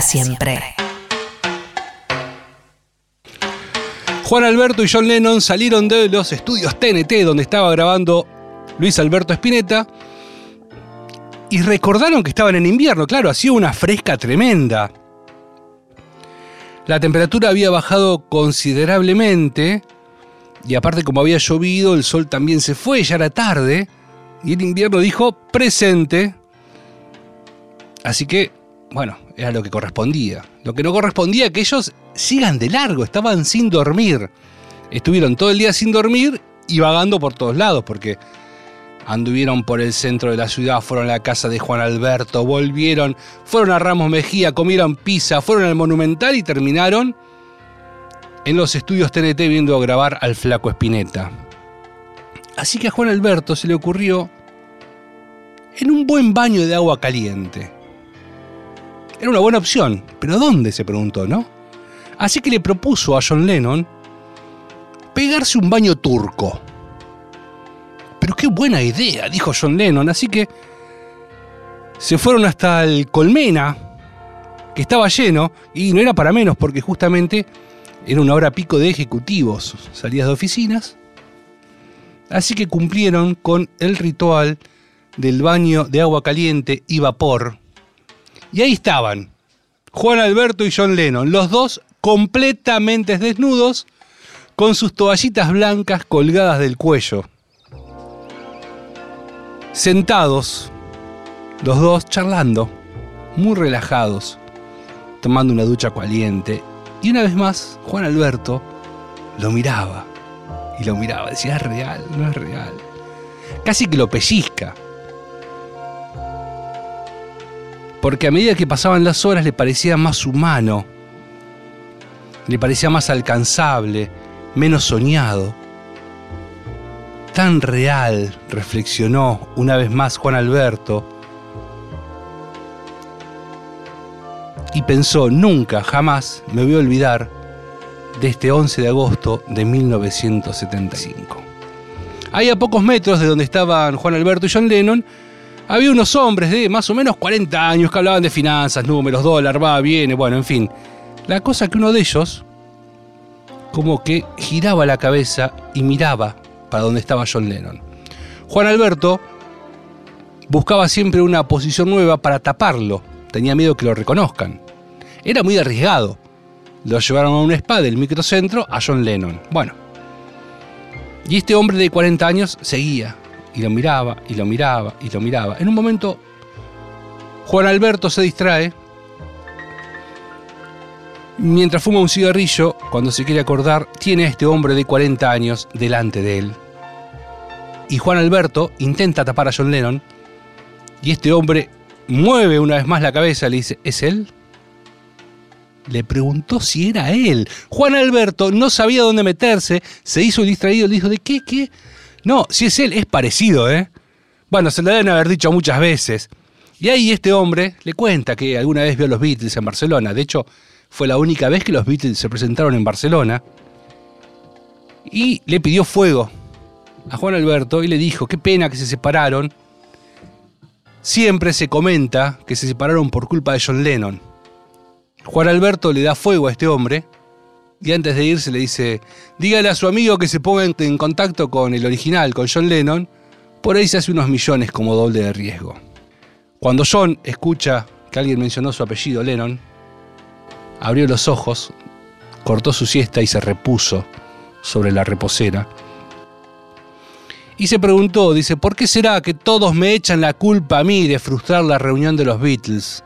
Siempre. Juan Alberto y John Lennon salieron de los estudios TNT donde estaba grabando Luis Alberto Spinetta y recordaron que estaban en invierno, claro, hacía una fresca tremenda. La temperatura había bajado considerablemente y aparte como había llovido, el sol también se fue, ya era tarde y el invierno dijo presente. Así que, bueno, era lo que correspondía. Lo que no correspondía que ellos sigan de largo, estaban sin dormir. Estuvieron todo el día sin dormir y vagando por todos lados, porque anduvieron por el centro de la ciudad, fueron a la casa de Juan Alberto, volvieron, fueron a Ramos Mejía, comieron pizza, fueron al Monumental y terminaron en los estudios TNT viendo grabar al flaco Espineta. Así que a Juan Alberto se le ocurrió en un buen baño de agua caliente. Era una buena opción, pero ¿dónde? se preguntó, ¿no? Así que le propuso a John Lennon pegarse un baño turco. Pero qué buena idea, dijo John Lennon, así que se fueron hasta el Colmena, que estaba lleno, y no era para menos, porque justamente era una hora pico de ejecutivos, salidas de oficinas. Así que cumplieron con el ritual del baño de agua caliente y vapor. Y ahí estaban, Juan Alberto y John Lennon, los dos completamente desnudos, con sus toallitas blancas colgadas del cuello. Sentados, los dos charlando, muy relajados, tomando una ducha caliente. Y una vez más, Juan Alberto lo miraba y lo miraba, decía, es real, no es real. Casi que lo pellizca. Porque a medida que pasaban las horas le parecía más humano, le parecía más alcanzable, menos soñado. Tan real, reflexionó una vez más Juan Alberto, y pensó, nunca, jamás me voy a olvidar de este 11 de agosto de 1975. Ahí a pocos metros de donde estaban Juan Alberto y John Lennon, había unos hombres de más o menos 40 años que hablaban de finanzas, números, dólar, va, viene, bueno, en fin. La cosa que uno de ellos, como que giraba la cabeza y miraba para donde estaba John Lennon. Juan Alberto buscaba siempre una posición nueva para taparlo, tenía miedo que lo reconozcan. Era muy arriesgado. Lo llevaron a un spa del microcentro a John Lennon. Bueno. Y este hombre de 40 años seguía, y lo miraba, y lo miraba, y lo miraba. En un momento, Juan Alberto se distrae. Mientras fuma un cigarrillo, cuando se quiere acordar, tiene a este hombre de 40 años delante de él. Y Juan Alberto intenta tapar a John Lennon, y este hombre mueve una vez más la cabeza y le dice, ¿es él? Le preguntó si era él. Juan Alberto no sabía dónde meterse, se hizo distraído, le dijo, ¿de qué? ¿Qué? No, si es él, es parecido, ¿eh? Bueno, se lo deben haber dicho muchas veces. Y ahí este hombre le cuenta que alguna vez vio a los Beatles en Barcelona. De hecho, fue la única vez que los Beatles se presentaron en Barcelona. Y le pidió fuego a Juan Alberto y le dijo, qué pena que se separaron. Siempre se comenta que se separaron por culpa de John Lennon. Juan Alberto le da fuego a este hombre y antes de irse le dice, dígale a su amigo que se ponga en- contacto con el original, con John Lennon, por ahí se hace unos millones como doble de riesgo. Cuando John escucha que alguien mencionó su apellido Lennon, abrió los ojos, cortó su siesta y se repuso sobre la reposera. Y se preguntó, dice, ¿por qué será que todos me echan la culpa a mí de frustrar la reunión de los Beatles?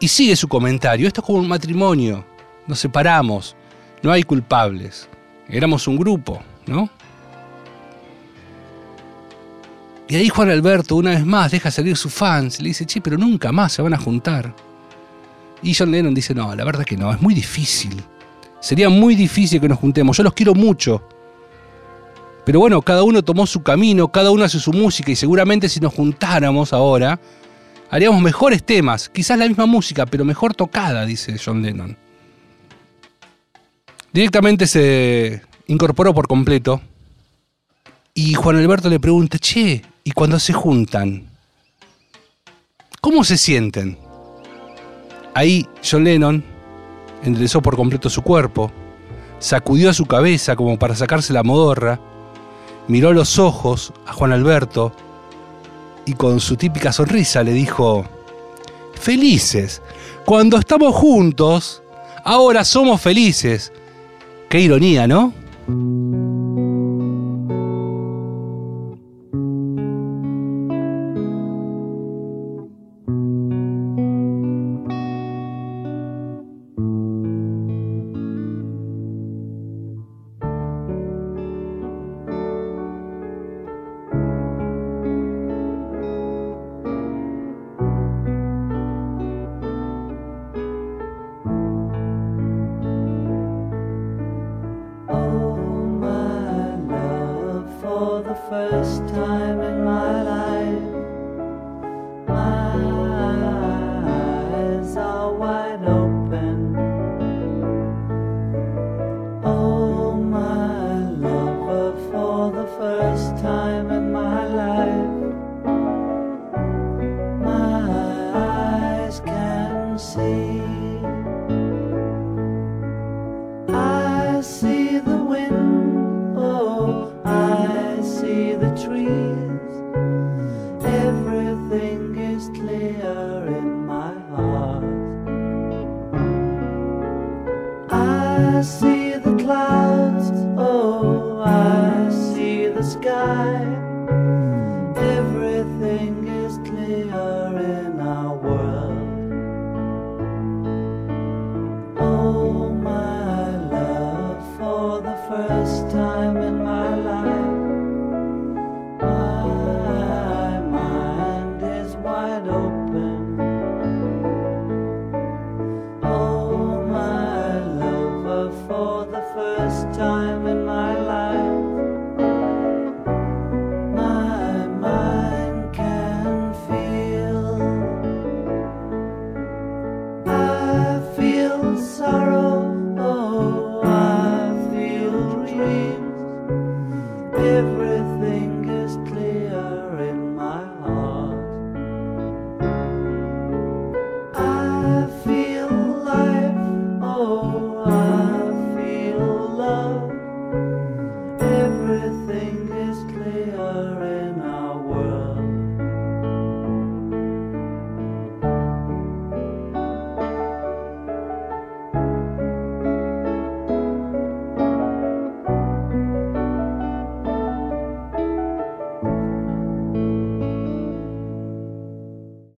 Y sigue su comentario, esto es como un matrimonio, nos separamos, no hay culpables, éramos un grupo, ¿no? Y ahí Juan Alberto, una vez más, deja salir sus fans. Le dice, che, pero nunca más se van a juntar. Y John Lennon dice, no, la verdad es que no, es muy difícil. Sería muy difícil que nos juntemos. Yo los quiero mucho. Pero bueno, cada uno tomó su camino, cada uno hace su música y seguramente si nos juntáramos ahora, haríamos mejores temas. Quizás la misma música, pero mejor tocada, dice John Lennon. Directamente se incorporó por completo. Y Juan Alberto le pregunta, che, ¿y cuando se juntan? ¿Cómo se sienten? Ahí John Lennon enderezó por completo su cuerpo, sacudió su cabeza como para sacarse la modorra, miró los ojos a Juan Alberto y con su típica sonrisa le dijo, felices, cuando estamos juntos, ahora somos felices. Qué ironía, ¿no? First time in my life, Everything is clear in my heart. I see the clouds, oh, I see the sky.